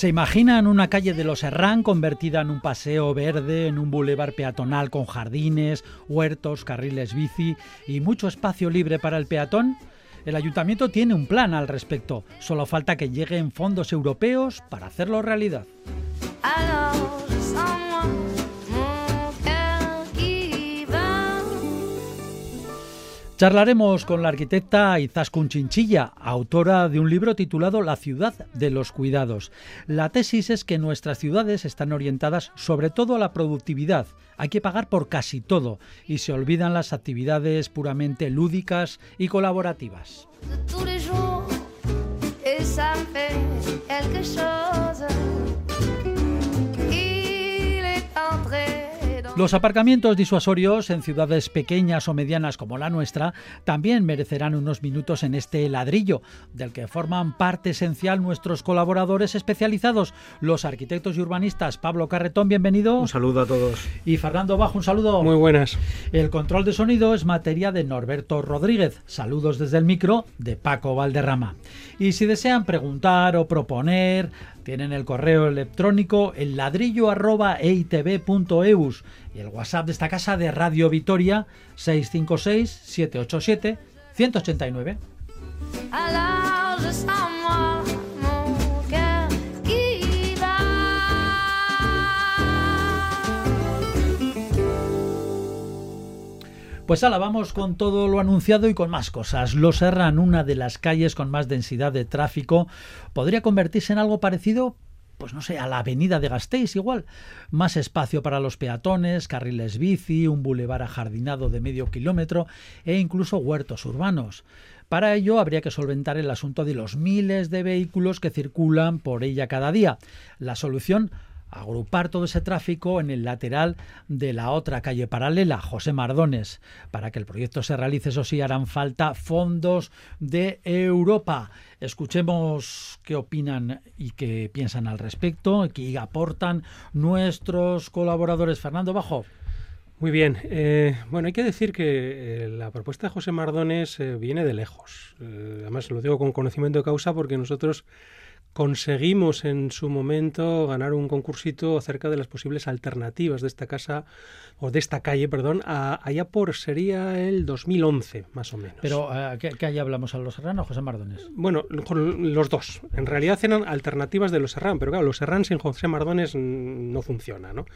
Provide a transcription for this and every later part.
¿Se imaginan una calle de los Herrán convertida en un paseo verde, en un bulevar peatonal con jardines, huertos, carriles bici y mucho espacio libre para el peatón? El ayuntamiento tiene un plan al respecto, solo falta que lleguen fondos europeos para hacerlo realidad. Charlaremos con la arquitecta Izaskun Chinchilla, autora de un libro titulado La ciudad de los cuidados. La tesis es que nuestras ciudades están orientadas sobre todo a la productividad. Hay que pagar por casi todo y se olvidan las actividades puramente lúdicas y colaborativas. Los aparcamientos disuasorios en ciudades pequeñas o medianas como la nuestra también merecerán unos minutos en este ladrillo, del que forman parte esencial nuestros colaboradores especializados, los arquitectos y urbanistas. Pablo Carretón, bienvenido. Un saludo a todos. Y Fernando Bajo, un saludo. Muy buenas. El control de sonido es materia de Norberto Rodríguez. Saludos desde el micro de Paco Valderrama. Y si desean preguntar o proponer, tienen el correo electrónico el ladrillo arroba y el WhatsApp de esta casa de Radio Vitoria 656 787 189. Pues ala, vamos con todo lo anunciado y con más cosas. Los Serran, una de las calles con más densidad de tráfico, podría convertirse en algo parecido, pues no sé, a la avenida de Gasteiz igual. Más espacio para los peatones, carriles bici, un bulevar ajardinado de medio kilómetro e incluso huertos urbanos. Para ello habría que solventar el asunto de los miles de vehículos que circulan por ella cada día. La solución agrupar todo ese tráfico en el lateral de la otra calle paralela, José Mardones. Para que el proyecto se realice, eso sí, harán falta fondos de Europa. Escuchemos qué opinan y qué piensan al respecto, qué aportan nuestros colaboradores. Fernando Bajo. Muy bien. eh, bueno, hay que decir que eh, la propuesta de José Mardones eh, viene de lejos. Además, lo digo con conocimiento de causa porque nosotros conseguimos en su momento ganar un concursito acerca de las posibles alternativas de esta casa o de esta calle, perdón, a- allá por sería el 2011 más o menos. Pero, eh, ¿qué, qué ahí hablamos? ¿A los serranos, José Mardones? Bueno, los dos. En realidad eran alternativas de los Serrán, pero claro, los Serrán sin José Mardones no funciona, ¿no?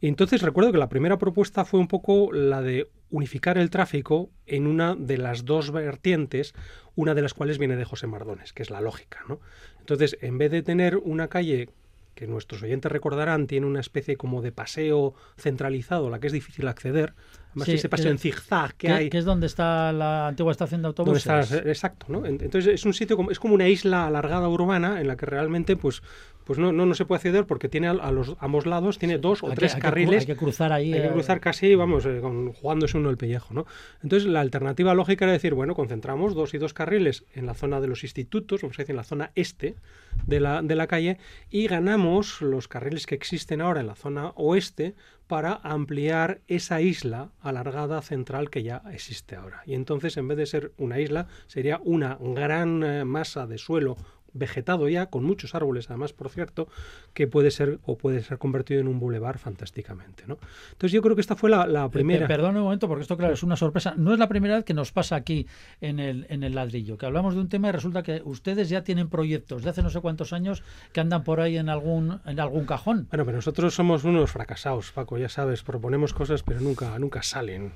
Y entonces recuerdo que la primera propuesta fue un poco la de unificar el tráfico en una de las dos vertientes, una de las cuales viene de José Mardones, que es la lógica, ¿no? Entonces, en vez de tener una calle que nuestros oyentes recordarán tiene una especie como de paseo centralizado, a la que es difícil acceder, además Sí, ese paseo que- en zigzag que ¿Qué, hay qué es donde está la antigua estación de ¿Dónde autobuses? Exacto, ¿no? En- Entonces es un sitio como, es como una isla alargada urbana en la que realmente pues, pues no, no, no se puede acceder porque tiene a, a los ambos lados tiene dos o Hay tres que carriles. hay que cruzar ahí, Hay que eh, cruzar casi, vamos, eh, con- jugándose uno el pellejo, ¿no? Entonces la alternativa lógica era decir, bueno, concentramos dos y dos carriles en la zona de los institutos, vamos a decir, en la zona este de la, de la calle y ganamos los carriles que existen ahora en la zona oeste para ampliar esa isla alargada central que ya existe ahora. Y entonces, en vez de ser una isla, sería una gran eh, masa de suelo vegetado ya, con muchos árboles además, por cierto, que puede ser o puede ser convertido en un bulevar fantásticamente. ¿no? Entonces yo creo que esta fue la, la Pe- primera... Perdón un momento, porque esto, claro, es una sorpresa. No es la primera vez que nos pasa aquí en el, en el ladrillo, que hablamos de un tema y resulta que ustedes ya tienen proyectos de hace no sé cuántos años que andan por ahí en algún, en algún cajón. Bueno, pero nosotros somos unos fracasados, Paco, ya sabes, proponemos cosas pero nunca, nunca salen.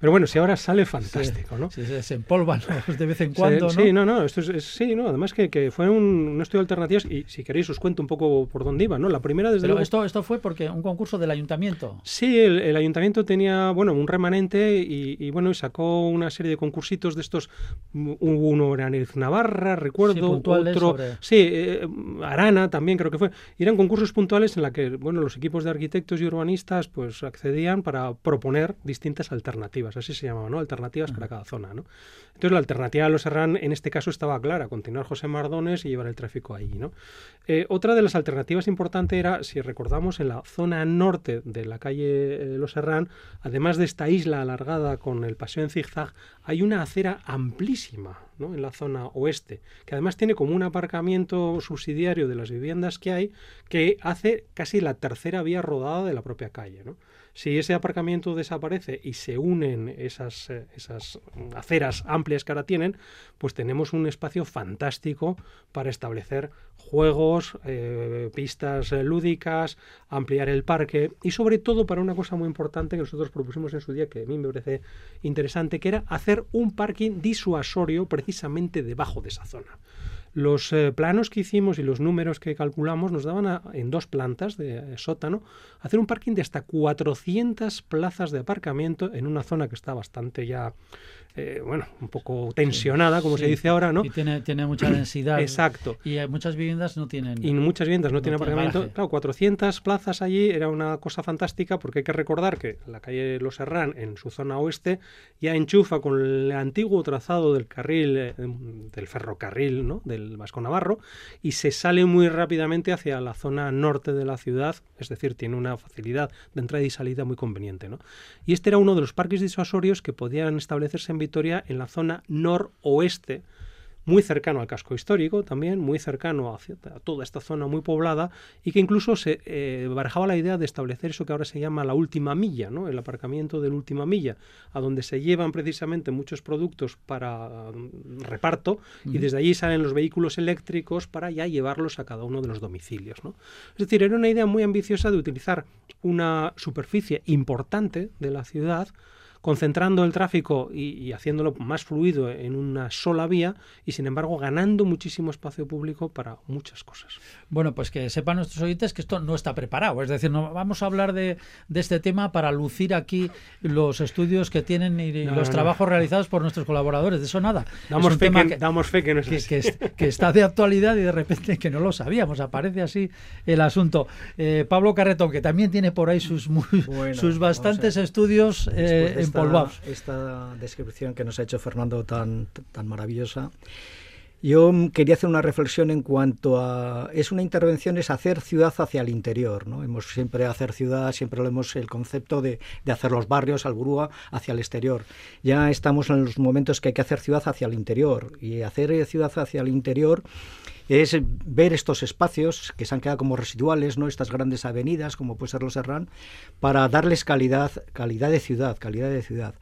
Pero bueno, si ahora sale, fantástico, ¿no? Sí, se, se empolvan de vez en Sí, cuando, ¿no? Sí, no, no, esto es, es- sí, no, además que, que fue un, un estudio de alternativas y si queréis os cuento un poco por dónde iba, ¿no? La primera desde Pero luego... esto, esto fue porque un concurso del ayuntamiento. Sí, el, el ayuntamiento tenía, bueno, un remanente y, y, bueno, y sacó una serie de concursitos de estos. Hubo uno era Navarra, recuerdo, Sí, otro, sobre- sí, eh, Arana también creo que fue. Y eran concursos puntuales en la que, bueno, los equipos de arquitectos y urbanistas pues accedían para proponer distintas alternativas, así se llamaba, ¿no? Alternativas para cada zona, ¿no? Entonces la alternativa de los Serrán en este caso estaba clara, continuar José Mardones llevar el tráfico allí, ¿no? Eh, otra de las alternativas importantes era, si recordamos, en la zona norte de la calle eh, Los Serrán, además de esta isla alargada con el paseo en zigzag, hay una acera amplísima ¿no? en la zona oeste, que además tiene como un aparcamiento subsidiario de las viviendas que hay, que hace casi la tercera vía rodada de la propia calle. ¿no? Si ese aparcamiento desaparece y se unen esas, eh, esas aceras amplias que ahora tienen, pues tenemos un espacio fantástico para establecer juegos, eh, pistas eh, lúdicas, ampliar el parque y sobre todo para una cosa muy importante que nosotros propusimos en su día que a mí me parece interesante, que era hacer un parking disuasorio precisamente debajo de esa zona. Los eh, planos que hicimos y los números que calculamos nos daban a- en dos plantas de eh, sótano hacer un parking de hasta 400 plazas de aparcamiento en una zona que está bastante ya, eh, bueno, un poco tensionada, como se dice ahora, ¿no? Y tiene, tiene mucha densidad. Exacto. Y hay muchas viviendas no tienen. Y muchas viviendas no, No tienen tiene aparcamiento. garaje. Claro, 400 plazas allí era una cosa fantástica porque hay que recordar que la calle Los Serrán, en su zona oeste, ya enchufa con el antiguo trazado del carril, eh, del ferrocarril, ¿no? Del Vasco Navarro, y se sale muy rápidamente hacia la zona norte de la ciudad, es decir, tiene una facilidad de entrada y salida muy conveniente, ¿no? Y este era uno de los parques disuasorios que podían establecerse en Vitoria en la zona noroeste muy cercano al casco histórico también, muy cercano a toda esta zona muy poblada y que incluso se eh, barajaba la idea de establecer eso que ahora se llama la última milla, ¿no? el aparcamiento de la última milla, a donde se llevan precisamente muchos productos para mm, reparto y desde allí salen los vehículos eléctricos para ya llevarlos a cada uno de los domicilios. ¿no? Es decir, era una idea muy ambiciosa de utilizar una superficie importante de la ciudad concentrando el tráfico y, y, haciéndolo más fluido en una sola vía y sin embargo ganando muchísimo espacio público para muchas cosas. Bueno, pues que sepan nuestros oyentes que esto no está preparado, es decir, no vamos a hablar de, de este tema para lucir aquí los estudios que tienen y No, los no, trabajos no. realizados por nuestros colaboradores, de eso nada. Damos, Es fe que, damos fe que no es que, así. que es- que está de actualidad y de repente que no lo sabíamos, aparece así el asunto. Eh, Pablo Carretón, que también tiene por ahí sus, muy- Bueno, sus bastantes estudios eh, empolvados. Esta, descripción que nos ha hecho Fernando tan, tan maravillosa. Yo quería hacer una reflexión en cuanto a es una intervención es hacer ciudad hacia el interior, ¿no? Hemos siempre hacer ciudad, siempre lo hemos el concepto de, de hacer los barrios, Alburúa, hacia el exterior. Ya estamos en los momentos que hay que hacer ciudad hacia el interior y hacer ciudad hacia el interior es ver estos espacios que se han quedado como residuales, ¿no? Estas grandes avenidas, como puede ser los Serrán, para darles calidad, calidad de ciudad, calidad de ciudad.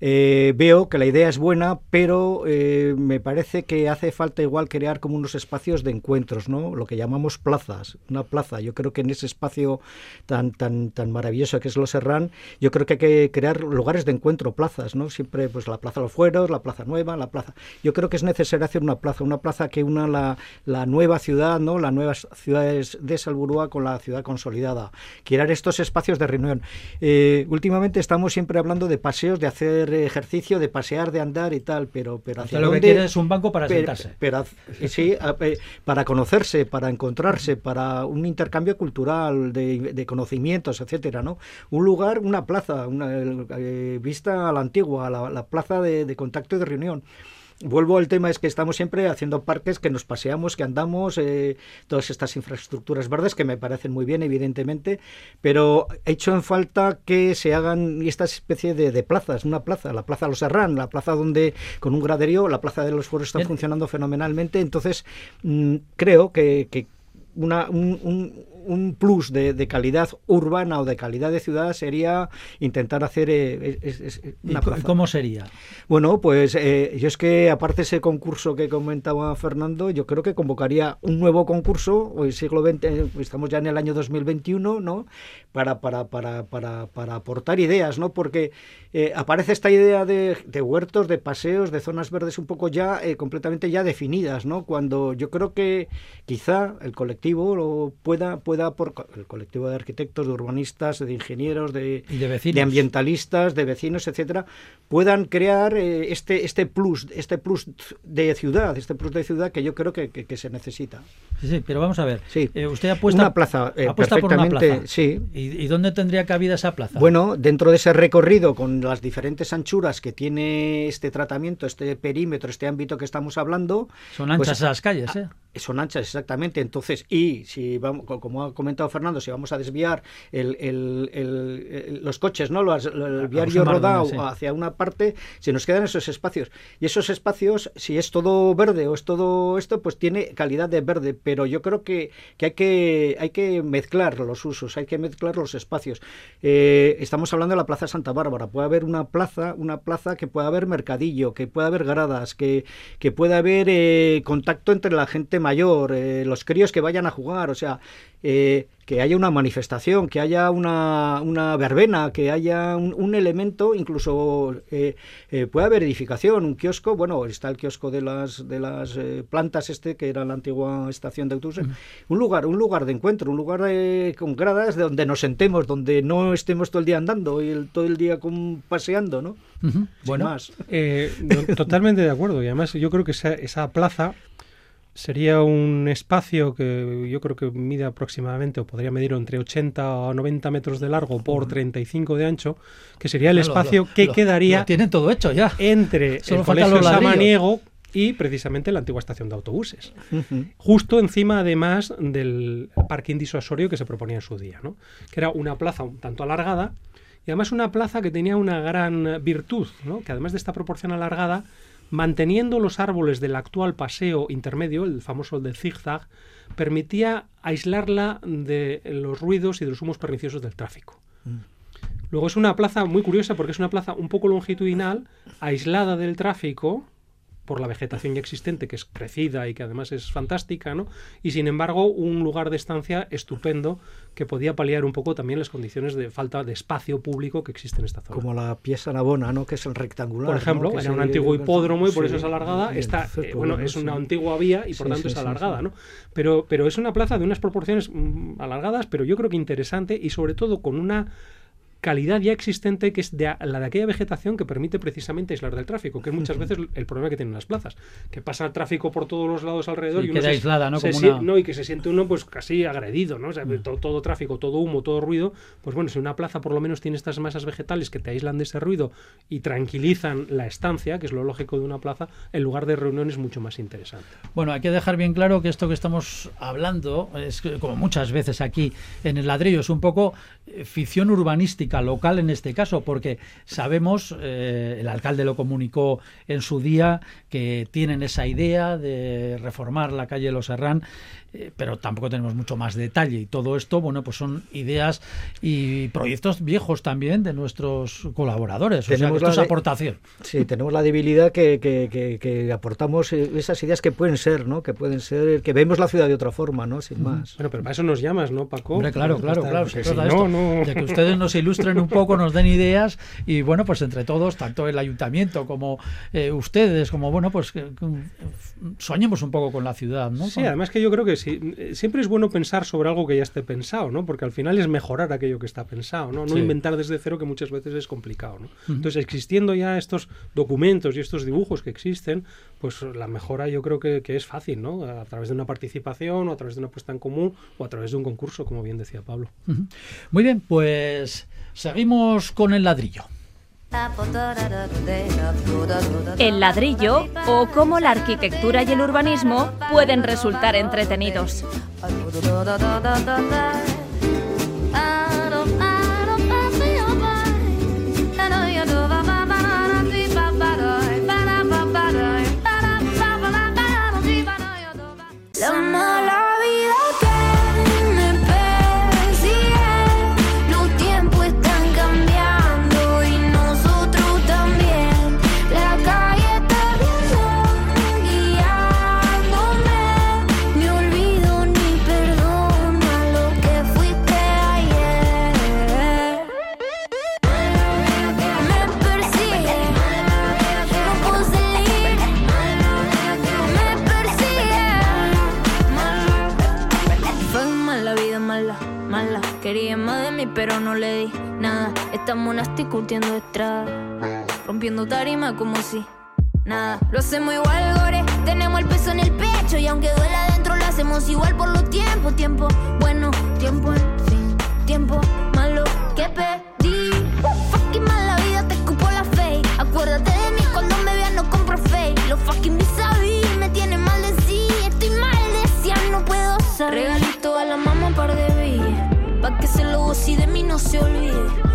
Eh, veo que la idea es buena, pero eh, me parece que hace falta igual crear como unos espacios de encuentros, ¿no? Lo que llamamos plazas, una plaza. Yo creo que en ese espacio tan tan tan maravilloso que es Los Serrán, yo creo que hay que crear lugares de encuentro, plazas, ¿no? Siempre pues la Plaza Los Fueros, la Plaza Nueva, la Plaza. Yo creo que es necesario hacer una plaza, una plaza que una la, la nueva ciudad, ¿no? Las nuevas ciudades de Salburúa con la ciudad consolidada. Crear estos espacios de reunión. Eh, últimamente estamos siempre hablando de paseos, de hacer ejercicio, de pasear, de andar y tal, pero pero hacia lo que dónde- quiere es un banco para pero- sentarse. pero, sí, a- eh, para conocerse, para encontrarse, para un intercambio cultural de, de conocimientos, etcétera, ¿no? Un lugar, una plaza, una, eh, vista a la antigua, la, la plaza de, de contacto y de reunión. Vuelvo al tema, es que estamos siempre haciendo parques que nos paseamos, que andamos, eh, todas estas infraestructuras verdes que me parecen muy bien, evidentemente, pero he hecho en falta que se hagan esta especie de, de plazas, una plaza, la Plaza Los Serrán, la plaza donde con un graderío, la Plaza de los Fueros está funcionando fenomenalmente, entonces mm, creo que, que una, un, un, un plus de, de, calidad urbana o de calidad de ciudad sería intentar hacer eh, es, es, una plaza. ¿Cómo sería? Bueno, pues eh, yo es que aparte ese concurso que comentaba Fernando, yo creo que convocaría un nuevo concurso, hoy siglo XX, eh, estamos ya en el año 2021, ¿no? Para, para, para, para, para aportar ideas, ¿no? Porque eh, aparece esta idea de, de, huertos, de paseos, de zonas verdes un poco ya eh, completamente ya definidas, ¿no? Cuando yo creo que quizá el colectivo lo pueda, pueda por el colectivo de arquitectos, de urbanistas, de ingenieros, de, de, de ambientalistas, de vecinos, etcétera, puedan crear eh, este, este plus, este plus de ciudad, este plus de ciudad que yo creo que, que, que se necesita. Sí, sí, pero vamos a ver. Sí. Eh, usted apuesta, una plaza, apuesta por una plaza. Sí. ¿Y, ¿Y, dónde tendría cabida esa plaza? Bueno, dentro de ese recorrido con las diferentes anchuras que tiene este tratamiento, este perímetro, este ámbito que estamos hablando. Son anchas pues, esas calles, ¿eh? Son anchas, exactamente. Entonces, y si vamos, como ha comentado Fernando, si vamos a desviar el, el, el, los coches, ¿no? Los, el viario rodado sí. hacia una parte, se nos quedan esos espacios. Y esos espacios, si es todo verde o es todo esto, pues tiene calidad de verde. Pero yo creo que, que, hay, que hay que mezclar los usos, hay que mezclar los espacios. Eh, estamos hablando de la Plaza Santa Bárbara. Puede haber una plaza, una plaza que pueda haber mercadillo, que pueda haber gradas, que, que pueda haber eh, contacto entre la gente mayor, eh, los críos que vayan a jugar, o sea, que haya una manifestación, que haya una, una verbena, que haya un, un elemento, incluso eh, eh, puede haber edificación, un kiosco, bueno, está el kiosco de las de las eh, plantas este, que era la antigua estación de autobuses, uh -huh. un lugar, un lugar de encuentro, un lugar eh, con gradas de donde nos sentemos, donde no estemos todo el día andando y el, todo el día con, paseando, ¿no? Uh -huh. Bueno, más. totalmente de acuerdo, y además yo creo que esa, esa plaza sería un espacio que yo creo que mide aproximadamente, o podría medir entre 80 o 90 metros de largo por 35 de ancho, que sería el espacio lo, lo, que lo, quedaría tienen todo hecho ya. entre Solo el colegio Samaniego y precisamente la antigua estación de autobuses. Uh -huh. Justo encima, además, del parking disuasorio que se proponía en su día, ¿no? que era una plaza un tanto alargada y además una plaza que tenía una gran virtud, ¿no? que además de esta proporción alargada, manteniendo los árboles del actual paseo intermedio, el famoso del zigzag, permitía aislarla de los ruidos y de los humos perniciosos del tráfico. Mm. Luego es una plaza muy curiosa porque es una plaza un poco longitudinal, aislada del tráfico, por la vegetación ya existente, que es crecida y que además es fantástica, ¿no? Y sin embargo, un lugar de estancia estupendo que podía paliar un poco también las condiciones de falta de espacio público que existe en esta zona. Como la pieza Navona, ¿no? Que es el rectangular. Por ejemplo, ¿no? era un antiguo hipódromo y por sí, eso es alargada. Está, eh, bueno, es una antigua vía y por sí, tanto es alargada, ¿no? Pero, pero es una plaza de unas proporciones mmm, alargadas, pero yo creo que interesante y sobre todo con una calidad ya existente que es de la de aquella vegetación que permite precisamente aislar del tráfico, que es muchas veces el problema que tienen las plazas, que pasa el tráfico por todos los lados alrededor sí, y uno queda se, aislada, ¿no? Se, Como una... no, y que se siente uno pues casi agredido, ¿no? O sea, todo, todo, tráfico, todo humo, todo ruido, pues bueno, si una plaza por lo menos tiene estas masas vegetales que te aíslan de ese ruido y tranquilizan la estancia, que es lo lógico de una plaza, el lugar de reunión es mucho más interesante. Bueno, hay que dejar bien claro que esto que estamos hablando es como muchas veces aquí en el ladrillo es un poco eh, ficción urbanística local en este caso, porque sabemos, eh, el alcalde lo comunicó en su día, que tienen esa idea de reformar la calle Los Herrán, eh, pero tampoco tenemos mucho más detalle. Y todo esto, bueno, pues son ideas y proyectos viejos también de nuestros colaboradores. Tenemos o sea, esto la es aportación. Sí, tenemos la debilidad que, que, que, que, aportamos esas ideas que pueden ser, ¿no? Que pueden ser, que vemos la ciudad de otra forma, ¿no? Sin más. Bueno, pero para eso nos llamas, ¿no, Paco? Hombre, claro, claro, claro. Si no, no. De que ustedes nos ilustren un poco, nos den ideas y bueno, pues entre todos, tanto el ayuntamiento como eh, ustedes, como bueno, pues que, que, soñemos un poco con la ciudad, ¿no? Sí, con... además que yo creo que sí, siempre es bueno pensar sobre algo que ya esté pensado, ¿no? Porque al final es mejorar aquello que está pensado, ¿no? No sí. inventar desde cero que muchas veces es complicado, ¿no? Uh -huh. Entonces, existiendo ya estos documentos y estos dibujos que existen, pues la mejora yo creo que, que es fácil, ¿no? A través de una participación o a través de una puesta en común o a través de un concurso, como bien decía Pablo. Uh -huh. Muy bien, pues seguimos con el ladrillo. El ladrillo o cómo la arquitectura y el urbanismo pueden resultar entretenidos. Pero no le di nada. Estamos nasty curtiendo estrada. Rompiendo tarima como si nada. Lo hacemos igual, gore. Tenemos el peso en el pecho. Y aunque duela adentro, lo hacemos igual por los tiempos. Tiempo bueno, tiempo en. Tiempo malo que pedí. Fucking mal la vida, te escupo la fe. Acuérdate de mí cuando me veas, no compro fake. Los fucking vis goce y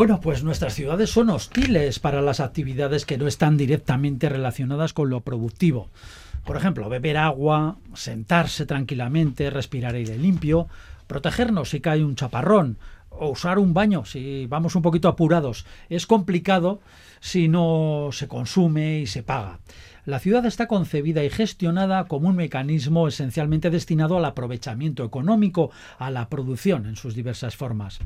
Bueno, pues nuestras ciudades son hostiles para las actividades que no están directamente relacionadas con lo productivo. Por ejemplo, beber agua, sentarse tranquilamente, respirar aire limpio, protegernos si cae un chaparrón o usar un baño si vamos un poquito apurados. Es complicado si no se consume y se paga. La ciudad está concebida y gestionada como un mecanismo esencialmente destinado al aprovechamiento económico, a la producción en sus diversas formas.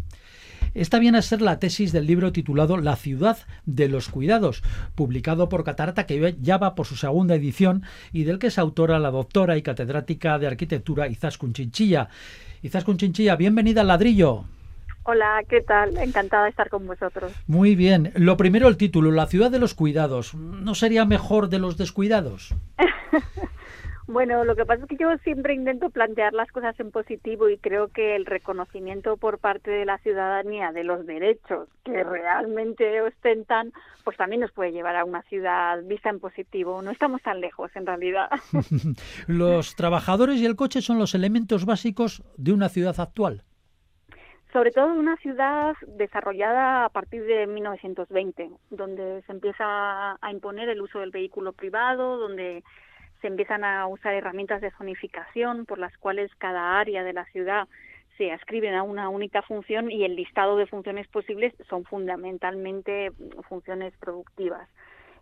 Esta viene a ser la tesis del libro titulado La ciudad de los cuidados, publicado por Catarata, que ya va por su segunda edición y del que es autora la doctora y catedrática de arquitectura Izaskun Chinchilla. Izaskun Chinchilla, bienvenida al ladrillo. Hola, ¿qué tal? Encantada de estar con vosotros. Muy bien. Lo primero, el título, La ciudad de los cuidados. ¿No sería mejor de los descuidados? Bueno, lo que pasa es que yo siempre intento plantear las cosas en positivo y creo que el reconocimiento por parte de la ciudadanía de los derechos que realmente ostentan, pues también nos puede llevar a una ciudad vista en positivo. No estamos tan lejos, en realidad. los trabajadores y el coche son los elementos básicos de una ciudad actual. Sobre todo de una ciudad desarrollada a partir de 1920, donde se empieza a imponer el uso del vehículo privado, donde se empiezan a usar herramientas de zonificación por las cuales cada área de la ciudad se ascriben a una única función y el listado de funciones posibles son fundamentalmente funciones productivas.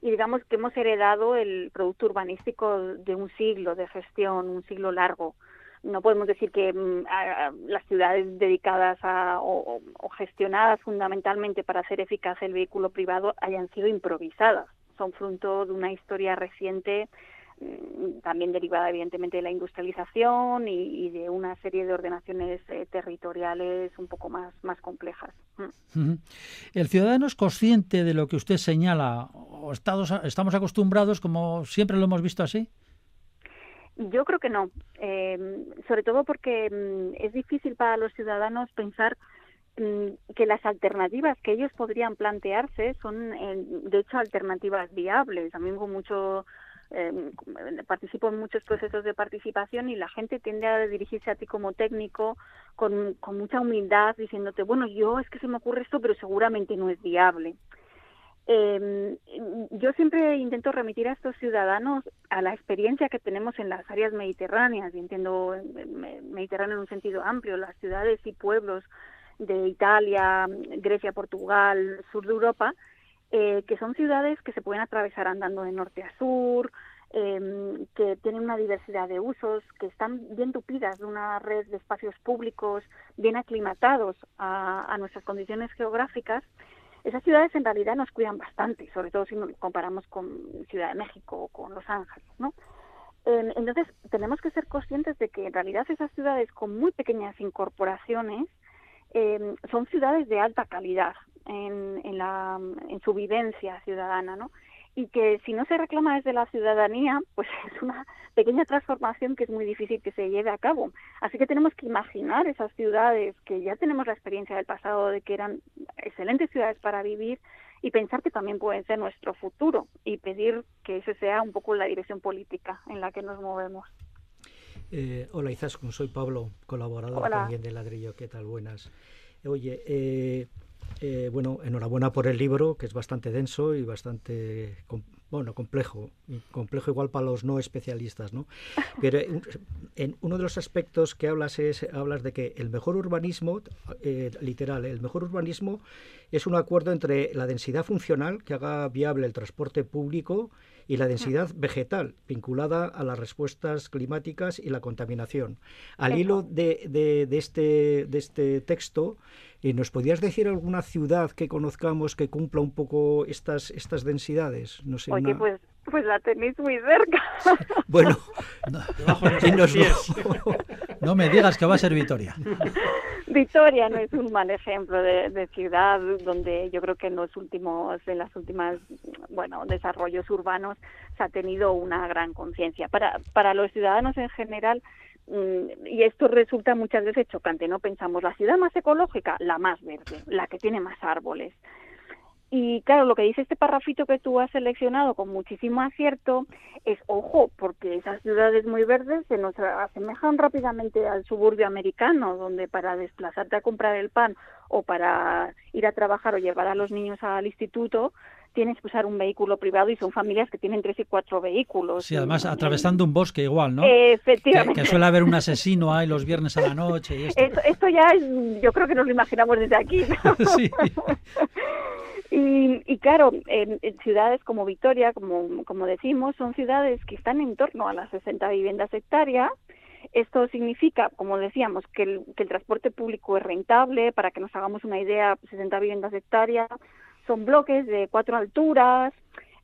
Y digamos que hemos heredado el producto urbanístico de un siglo de gestión, un siglo largo. No podemos decir que mm, a, las ciudades dedicadas a, o, o gestionadas fundamentalmente para hacer eficaz el vehículo privado hayan sido improvisadas. Son fruto de una historia reciente también derivada evidentemente de la industrialización y, y de una serie de ordenaciones eh, territoriales un poco más, más complejas. Mm. ¿El ciudadano es consciente de lo que usted señala o estamos, estamos acostumbrados como siempre lo hemos visto así? Yo creo que no, eh, sobre todo porque mm, es difícil para los ciudadanos pensar mm, que las alternativas que ellos podrían plantearse son, eh, de hecho, alternativas viables. También con mucho eh, participo en muchos procesos de participación y la gente tiende a dirigirse a ti como técnico con, mucha humildad diciéndote, bueno, yo es que se me ocurre esto, pero seguramente no es viable. Eh, yo siempre intento remitir a estos ciudadanos a la experiencia que tenemos en las áreas mediterráneas, y entiendo Mediterráneo en un sentido amplio, las ciudades y pueblos de Italia, Grecia, Portugal, sur de Europa, eh, que son ciudades que se pueden atravesar andando de norte a sur, eh, que tienen una diversidad de usos, que están bien tupidas de una red de espacios públicos bien aclimatados a, nuestras condiciones geográficas. Esas ciudades en realidad nos cuidan bastante, sobre todo si nos comparamos con Ciudad de México o con Los Ángeles, ¿no? Entonces, tenemos que ser conscientes de que en realidad esas ciudades con muy pequeñas incorporaciones eh, son ciudades de alta calidad, en, en, la, en su vivencia ciudadana, ¿no? Y que si no se reclama desde la ciudadanía, pues es una pequeña transformación que es muy difícil que se lleve a cabo. Así que tenemos que imaginar esas ciudades que ya tenemos la experiencia del pasado de que eran excelentes ciudades para vivir y pensar que también pueden ser nuestro futuro y pedir que ese sea un poco la dirección política en la que nos movemos. Eh, hola Izaskun, soy Pablo, colaborador también de Ladrillo. ¿Qué tal? Buenas. Oye, eh, eh, bueno, enhorabuena por el libro, que es bastante denso y bastante bueno, complejo, complejo igual para los no especialistas, ¿no? Pero en, uno de los aspectos que hablas es hablas de que el mejor urbanismo, literal, el mejor urbanismo es un acuerdo entre la densidad funcional que haga viable el transporte público y la densidad vegetal, vinculada a las respuestas climáticas y la contaminación. Al hilo de, de, este, de este texto, eh, ¿nos podías decir alguna ciudad que conozcamos que cumpla un poco estas, estas densidades? No sé, Oye, pues, pues la tenéis muy cerca. bueno, no, no me digas que va a ser Vitoria. Vitoria no es un mal ejemplo de, ciudad donde yo creo que en los últimos, en las últimas, bueno, desarrollos urbanos se ha tenido una gran conciencia. Para, para los ciudadanos en general, mm, y esto resulta muchas veces chocante, ¿no? Pensamos la ciudad más ecológica, la más verde, la que tiene más árboles. Y claro, lo que dice este parrafito que tú has seleccionado con muchísimo acierto es, ojo, porque esas ciudades muy verdes se nos asemejan rápidamente al suburbio americano, donde para desplazarte a comprar el pan o para ir a trabajar o llevar a los niños al instituto, tienes que usar un vehículo privado y son familias que tienen tres y cuatro vehículos. Sí, además atravesando un bosque igual, ¿no? Efectivamente. Que, suele haber un asesino ahí los viernes a la noche. Y esto. Esto, ya yo creo que nos lo imaginamos desde aquí. sí. Y, claro, en, ciudades como Vitoria, como, decimos, son ciudades que están en torno a las 60 viviendas hectáreas. Esto significa, como decíamos, que el, transporte público es rentable. Para que nos hagamos una idea, 60 viviendas hectáreas son bloques de cuatro alturas,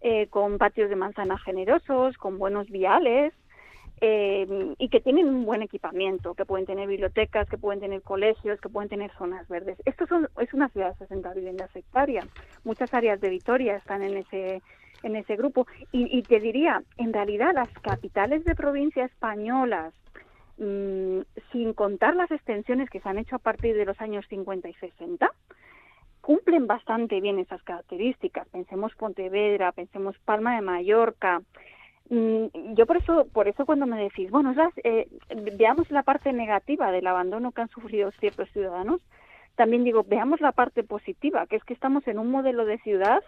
eh, con patios de manzana generosos, con buenos viales, eh, y que tienen un buen equipamiento, que pueden tener bibliotecas, que pueden tener colegios, que pueden tener zonas verdes. Esto son, es una ciudad de 60 viviendas hectáreas. Muchas áreas de Vitoria están en ese en ese grupo. Y, te diría, en realidad las capitales de provincia españolas, mm, sin contar las extensiones que se han hecho a partir de los años 50 y 60, cumplen bastante bien esas características. Pensemos Pontevedra, pensemos Palma de Mallorca, yo por eso, por eso cuando me decís, bueno, eh, veamos la parte negativa del abandono que han sufrido ciertos ciudadanos, también digo, veamos la parte positiva, que es que estamos en un modelo de ciudad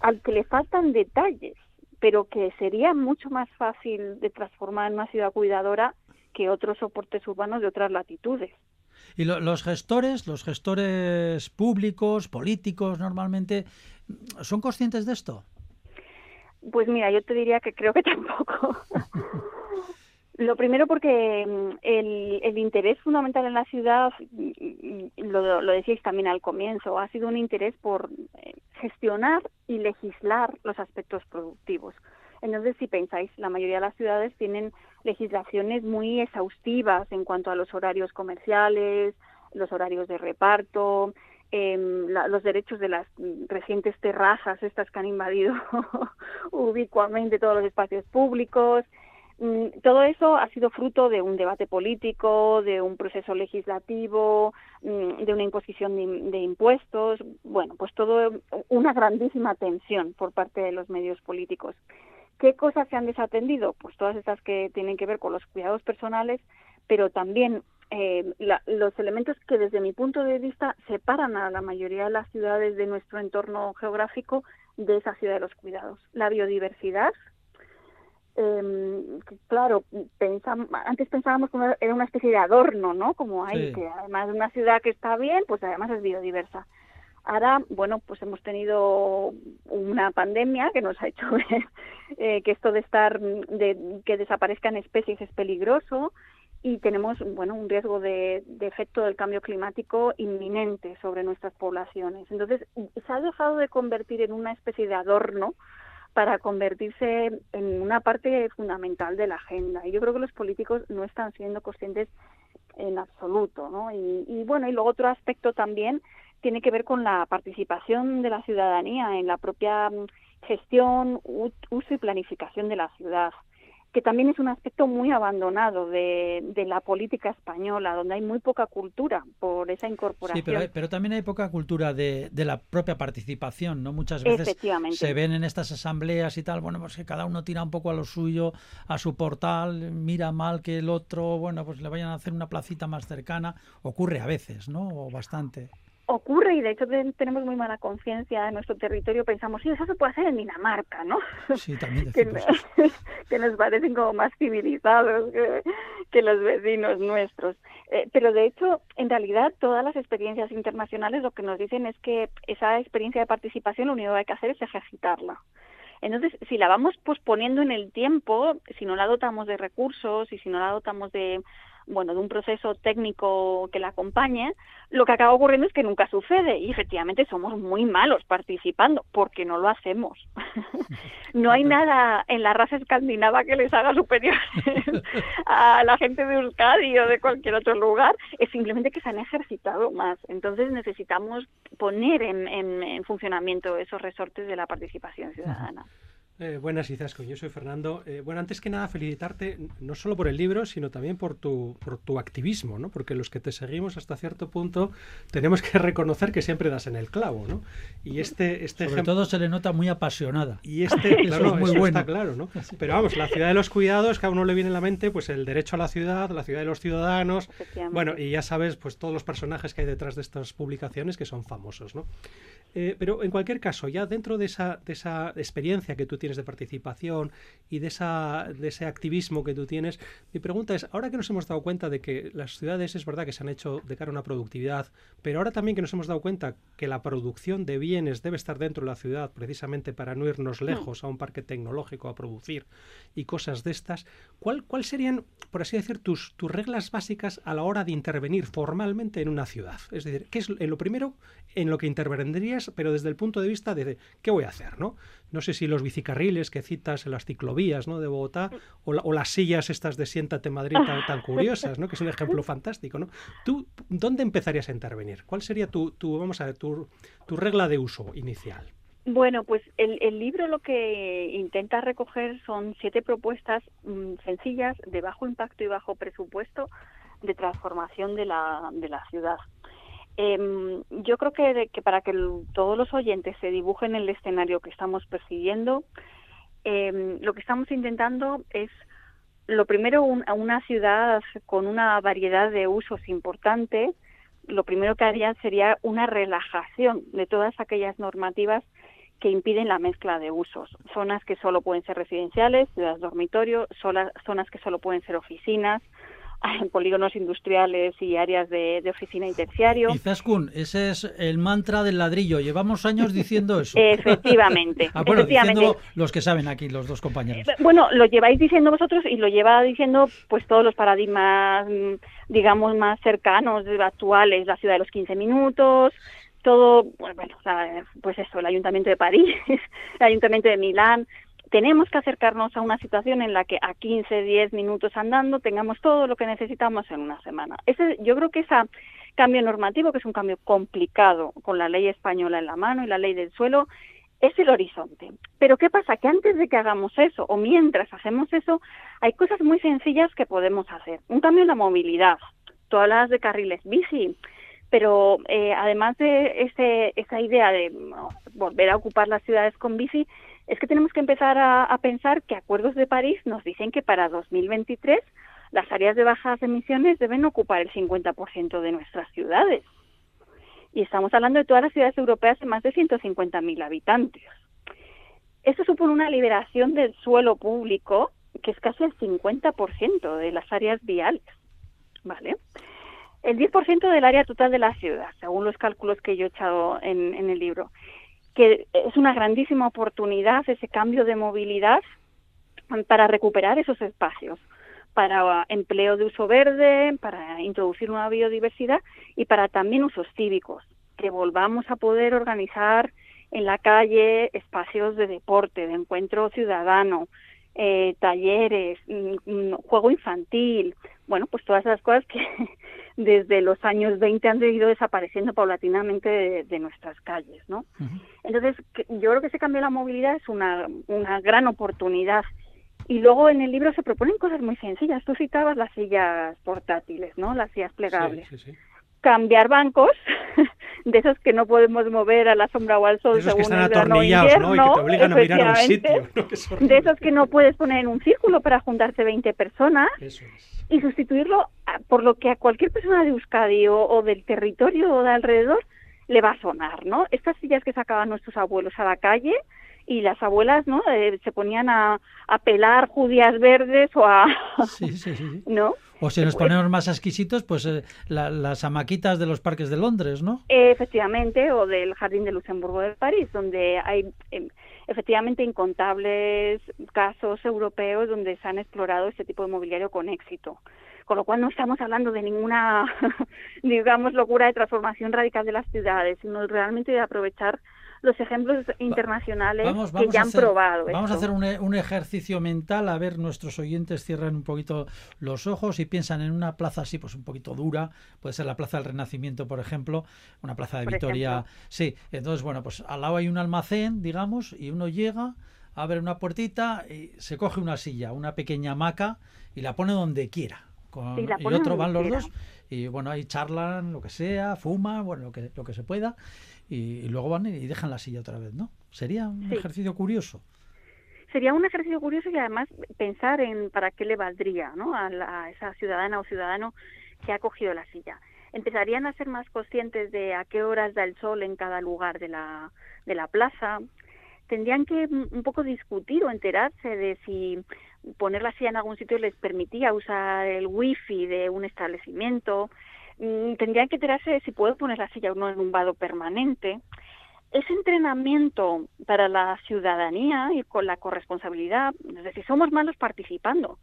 al que le faltan detalles, pero que sería mucho más fácil de transformar en una ciudad cuidadora que otros soportes urbanos de otras latitudes. Y los gestores, los gestores públicos, políticos, normalmente, ¿son conscientes de esto? Pues mira, yo te diría que creo que tampoco. Lo primero porque mm, el, el, interés fundamental en la ciudad, lo, lo decíais también al comienzo, ha sido un interés por eh, gestionar y legislar los aspectos productivos. Entonces, si pensáis, la mayoría de las ciudades tienen legislaciones muy exhaustivas en cuanto a los horarios comerciales, los horarios de reparto, eh, los derechos de las recientes terrazas, estas que han invadido ubicuamente todos los espacios públicos. Mm, todo eso ha sido fruto de un debate político, de un proceso legislativo, mm, de una imposición de, de, impuestos, bueno, pues todo una grandísima tensión por parte de los medios políticos. ¿Qué cosas se han desatendido? Pues todas estas que tienen que ver con los cuidados personales, pero también eh, los elementos que desde mi punto de vista separan a la mayoría de las ciudades de nuestro entorno geográfico de esa ciudad de los cuidados. La biodiversidad, eh, claro, antes pensábamos que era una especie de adorno, ¿no? Como hay, que además de una ciudad que está bien, pues además es biodiversa. Ahora, bueno, pues hemos tenido una pandemia que nos ha hecho ver eh, que esto de estar, de que desaparezcan especies es peligroso y tenemos bueno un riesgo de, efecto del cambio climático inminente sobre nuestras poblaciones. Entonces, se ha dejado de convertir en una especie de adorno para convertirse en una parte fundamental de la agenda. Y yo creo que los políticos no están siendo conscientes en absoluto, ¿no? Y, y bueno, y luego otro aspecto también tiene que ver con la participación de la ciudadanía en la propia gestión, uso y planificación de la ciudad. Que también es un aspecto muy abandonado de, de, la política española, donde hay muy poca cultura por esa incorporación. Sí, pero, pero también hay poca cultura de, de, la propia participación, ¿no? Muchas veces se ven en estas asambleas y tal, bueno, pues que cada uno tira un poco a lo suyo, a su portal, mira mal que el otro, bueno, pues le vayan a hacer una placita más cercana. Ocurre a veces, ¿no? O bastante ocurre y de hecho tenemos muy mala conciencia en nuestro territorio, pensamos, sí, eso se puede hacer en Dinamarca, ¿no? Sí, también que, que, nos parecen como más civilizados que, los vecinos nuestros. Eh, pero de hecho, en realidad, todas las experiencias internacionales lo que nos dicen es que esa experiencia de participación lo único que hay que hacer es ejercitarla. Entonces, si la vamos posponiendo en el tiempo, si no la dotamos de recursos y si no la dotamos de bueno, de un proceso técnico que la acompañe, lo que acaba ocurriendo es que nunca sucede y efectivamente somos muy malos participando porque no lo hacemos. no hay nada en la raza escandinava que les haga superiores a la gente de Euskadi o de cualquier otro lugar, es simplemente que se han ejercitado más. Entonces necesitamos poner en, en funcionamiento esos resortes de la participación ciudadana. Eh, buenas, Izaskun. Yo soy Fernando. Eh, bueno, antes que nada, felicitarte no solo por el libro, sino también por tu, por tu activismo, ¿no? Porque los que te seguimos hasta cierto punto tenemos que reconocer que siempre das en el clavo, ¿no? Y este, este Sobre todo se le nota muy apasionada. Y este, claro, es muy bueno. está claro, ¿no? Pero vamos, la ciudad de los cuidados, que a uno le viene en la mente, pues el derecho a la ciudad, la ciudad de los ciudadanos. Bueno, y ya sabes, pues todos los personajes que hay detrás de estas publicaciones que son famosos, ¿no? Eh, pero en cualquier caso, ya dentro de esa, de esa experiencia que tú tienes de participación y de, esa, de ese activismo que tú tienes, mi pregunta es, ahora que nos hemos dado cuenta de que las ciudades es verdad que se han hecho de cara a una productividad, pero ahora también que nos hemos dado cuenta que la producción de bienes debe estar dentro de la ciudad precisamente para no irnos hmm. lejos a un parque tecnológico a producir y cosas de estas, ¿cuál, cuál serían, por así decir, tus, tus reglas básicas a la hora de intervenir formalmente en una ciudad? Es decir, ¿qué es lo primero en lo que intervendrías, pero desde el punto de vista de qué voy a hacer, ¿no? No sé si los bicicarriles que citas en las ciclovías ¿no? de Bogotá o, las sillas estas de Siéntate Madrid tan, curiosas, ¿no? que es un ejemplo fantástico. ¿no? ¿Tú dónde empezarías a intervenir? ¿Cuál sería tu, tu vamos a ver, tu, tu regla de uso inicial? Bueno, pues el, el, libro lo que intenta recoger son siete propuestas mm, sencillas, de bajo impacto y bajo presupuesto, de transformación de la, de la ciudad. Eh, yo creo que, que para que todos los oyentes se dibujen el escenario que estamos persiguiendo, eh, lo que estamos intentando es, lo primero, una ciudad con una variedad de usos importante. Lo primero que haría sería una relajación de todas aquellas normativas que impiden la mezcla de usos. Zonas que solo pueden ser residenciales, ciudades dormitorio, zonas que solo pueden ser oficinas, en polígonos industriales y áreas de, oficina y terciario. Zaskun, ese es el mantra del ladrillo. Llevamos años diciendo eso. Efectivamente. ah, bueno, efectivamente. los que saben aquí, los dos compañeros. Eh, bueno, lo lleváis diciendo vosotros y lo lleva diciendo pues todos los paradigmas, mm, digamos, más cercanos, actuales, la ciudad de los 15 minutos, todo, bueno, pues eso, el Ayuntamiento de París, el Ayuntamiento de Milán, tenemos que acercarnos a una situación en la que a 15, 10 minutos andando tengamos todo lo que necesitamos en una semana. Ese, yo creo que ese cambio normativo, que es un cambio complicado con la ley española en la mano y la ley del suelo, es el horizonte. Pero ¿qué pasa? Que antes de que hagamos eso o mientras hacemos eso, hay cosas muy sencillas que podemos hacer. Un cambio en la movilidad. Todas las de carriles bici, pero eh, además de ese, esa idea de volver a ocupar las ciudades con bici, es que tenemos que empezar a, pensar que Acuerdos de París nos dicen que para 2023 las áreas de bajas emisiones deben ocupar el 50% de nuestras ciudades. Y estamos hablando de todas las ciudades europeas de más de 150.000 habitantes. Eso supone una liberación del suelo público que es casi el 50% de las áreas viales. ¿Vale? El 10% del área total de la ciudad, según los cálculos que yo he echado en el libro que es una grandísima oportunidad ese cambio de movilidad para recuperar esos espacios, para empleo de uso verde, para introducir una biodiversidad y para también usos cívicos, que volvamos a poder organizar en la calle espacios de deporte, de encuentro ciudadano, eh, talleres, mm, mm, juego infantil, bueno, pues todas esas cosas que desde los años 20 han ido desapareciendo paulatinamente de, nuestras calles, ¿no? Entonces, yo creo que ese cambio de la movilidad es una, una gran oportunidad Y luego en el libro se proponen cosas muy sencillas. Tú citabas las sillas portátiles, ¿no? Las sillas plegables. Sí, sí, sí. Cambiar bancos, de esos que no podemos mover a la sombra o al sol De esos que según están el atornillados, ¿no? Y que invierno, te obligan a mirar a un sitio, ¿no? Que es horrible. De esos que no puedes poner en un círculo para juntarse 20 personas Eso es. y sustituirlo a- por lo que a cualquier persona de Euskadi o, o del territorio o de alrededor le va a sonar, ¿no? Estas sillas que sacaban nuestros abuelos a la calle y las abuelas, ¿no? Eh, se ponían a, a pelar judías verdes o a, Sí, sí, sí. ¿no? O si nos ponemos más exquisitos, pues eh, la- las hamaquitas de los parques de Londres, ¿no? Eh, Efectivamente, o del Jardín de Luxemburgo de París, donde hay em, efectivamente incontables casos europeos donde se han explorado este tipo de mobiliario con éxito. Con lo cual no estamos hablando de ninguna, digamos, locura de transformación radical de las ciudades, sino realmente de aprovechar los ejemplos internacionales Vamos, que ya a han hacer, probado. vamos a hacer un, e- un ejercicio mental, a ver, nuestros oyentes cierran un poquito los ojos y piensan en una plaza así, pues un poquito dura, puede ser la Plaza del Renacimiento, por ejemplo, una plaza de Por Vitoria. ejemplo. Sí, entonces, bueno, pues al lado hay un almacén, digamos, y uno llega, abre una puertita y se coge una silla, una pequeña hamaca y la pone donde quiera. Con, Sí, y otro van los quiera. dos y bueno, ahí charlan lo que sea, fuman, bueno, lo que, lo que se pueda y, y luego van y dejan la silla otra vez, ¿no? Sería un Sí. ejercicio curioso. Sería un ejercicio curioso y además pensar en para qué le valdría ¿no? a, la- a esa ciudadana o ciudadano que ha cogido la silla. Empezarían a ser más conscientes de a qué horas da el sol en cada lugar de la, de la plaza. Tendrían que un poco discutir o enterarse de si poner la silla en algún sitio les permitía usar el wifi de un establecimiento. Mm, Tendrían que enterarse de si puedo poner la silla o no en un vado permanente ese entrenamiento para la ciudadanía y con la corresponsabilidad, es decir, somos malos participando.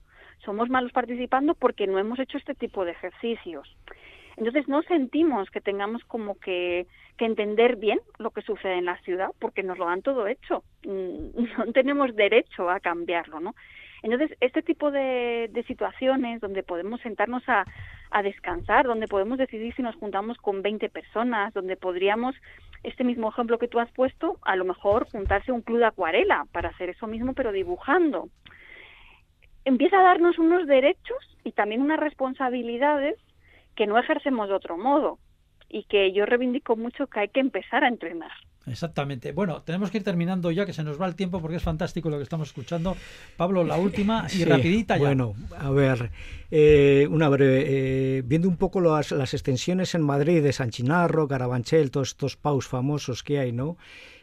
Somos malos participando porque no hemos hecho este tipo de ejercicios. Entonces no sentimos que tengamos como que, que entender bien lo que sucede en la ciudad porque nos lo han todo hecho. Mm, No tenemos derecho a cambiarlo, ¿no? Entonces, este tipo de, situaciones donde podemos sentarnos a, a descansar, donde podemos decidir si nos juntamos con 20 personas, donde podríamos, este mismo ejemplo que tú has puesto, a lo mejor juntarse a un club de acuarela para hacer eso mismo, pero dibujando. Empieza a darnos unos derechos y también unas responsabilidades que no ejercemos de otro modo y que yo reivindico mucho que hay que empezar a entrenar. Exactamente. Bueno, tenemos que ir terminando ya, que se nos va el tiempo porque es fantástico lo que estamos escuchando. Pablo, la última y Sí, rapidita ya. Bueno, a ver, eh, una breve. eh, viendo un poco las, las extensiones en Madrid de San Chinarro, Carabanchel, todos estos paus famosos que hay, ¿no?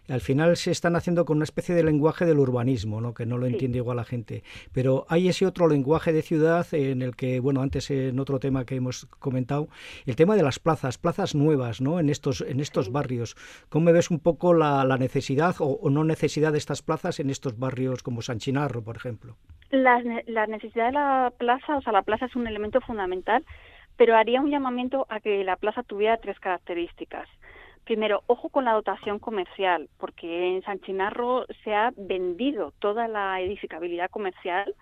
Al final se están haciendo con una especie de lenguaje del urbanismo, ¿no? que no lo Sí. entiende igual la gente. Pero hay ese otro lenguaje de ciudad en el que, bueno, antes en otro tema que hemos comentado, el tema de las plazas, plazas nuevas, ¿no? En estos, en estos barrios. ¿Cómo ves un poco la, la necesidad o, o no necesidad de estas plazas en estos barrios como San Chinarro, por ejemplo? La, la necesidad de la plaza, o sea, la plaza es un elemento fundamental, pero haría un llamamiento a que la plaza tuviera tres características. Primero, ojo con la dotación comercial, porque en San Chinarro se ha vendido toda la edificabilidad comercial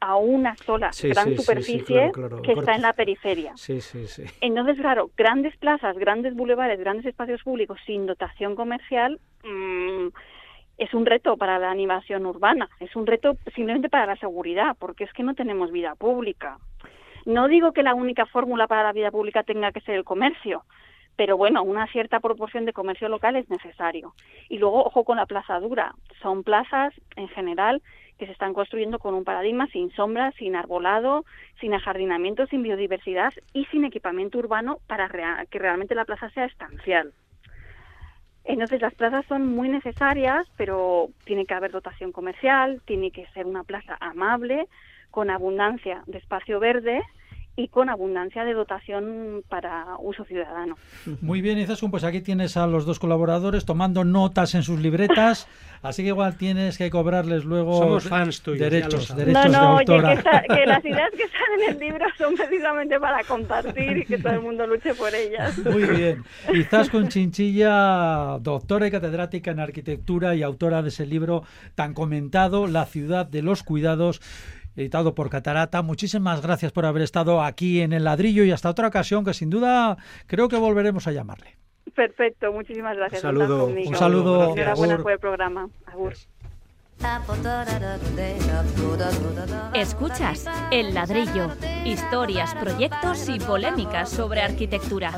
a una sola Sí, gran sí, sí, sí, superficie claro, claro, que corto. está en la periferia. Entonces, claro, grandes plazas, grandes bulevares, grandes espacios públicos sin dotación comercial mm, es un reto para la animación urbana, es un reto simplemente para la seguridad, porque es que no tenemos vida pública. No digo que la única fórmula para la vida pública tenga que ser el comercio, pero bueno, una cierta proporción de comercio local es necesario. Y luego, ojo con la plaza dura. Son plazas, en general, que se están construyendo con un paradigma sin sombra, sin arbolado, sin ajardinamiento, sin biodiversidad y sin equipamiento urbano para que realmente la plaza sea estancial. Entonces las plazas son muy necesarias, pero tiene que haber dotación comercial, tiene que ser una plaza amable, con abundancia de espacio verde y con abundancia de dotación para uso ciudadano. Muy bien, Izaskun, pues aquí tienes a los dos colaboradores tomando notas en sus libretas, así que igual tienes que cobrarles luego Somos fans tuyos, derechos, derechos no, no, de oye, autora. que, esta- que las ideas que están en el libro son precisamente para compartir y que todo el mundo luche por ellas. Muy bien. Izaskun Chinchilla, doctora y catedrática en arquitectura y autora de ese libro tan comentado, La ciudad de los cuidados, editado por Catarata. Muchísimas gracias por haber estado aquí en el ladrillo y hasta otra ocasión que sin duda creo que volveremos a llamarle. Perfecto, muchísimas gracias. Un saludo, un saludo, Enhorabuena por el programa. Agur. Escuchas El Ladrillo, historias, proyectos y polémicas sobre arquitectura.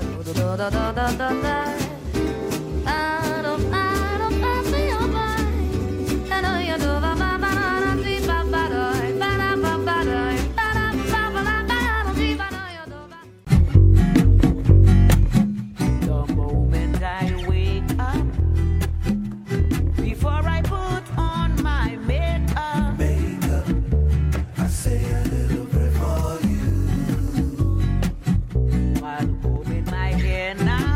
night.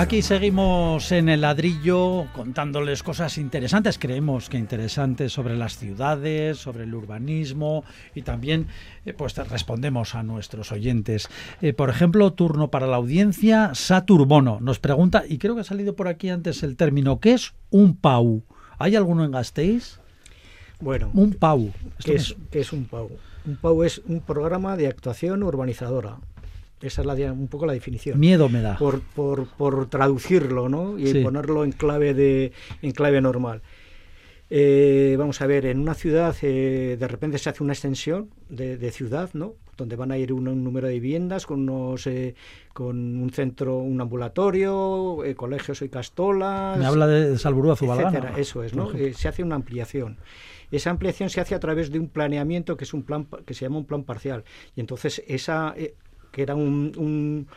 Aquí seguimos en el ladrillo contándoles cosas interesantes, creemos que interesantes sobre las ciudades, sobre el urbanismo y también eh, pues respondemos a nuestros oyentes. Eh, por ejemplo, turno para la audiencia, Saturbono nos pregunta, y creo que ha salido por aquí antes el término, ¿qué es un PAU? ¿Hay alguno en Gasteiz? Bueno, Un PAU. ¿qué es, qué es un PAU? Un PAU es un programa de actuación urbanizadora. Esa es la, un poco la definición. Miedo me da. por, por, por traducirlo ¿no? y Sí. ponerlo en clave, de, en clave normal. Eh, vamos a ver, en una ciudad eh, de repente se hace una extensión de, de ciudad, ¿no? donde van a ir un, un número de viviendas con, unos, eh, con un centro, un ambulatorio, colegios y castolas. Me habla de Salburú Azubalgana. etcétera. Eso es, ¿no? se hace una ampliación. Esa ampliación se hace a través de un planeamiento que es un plan que se llama un plan parcial. Y entonces esa que era un, un,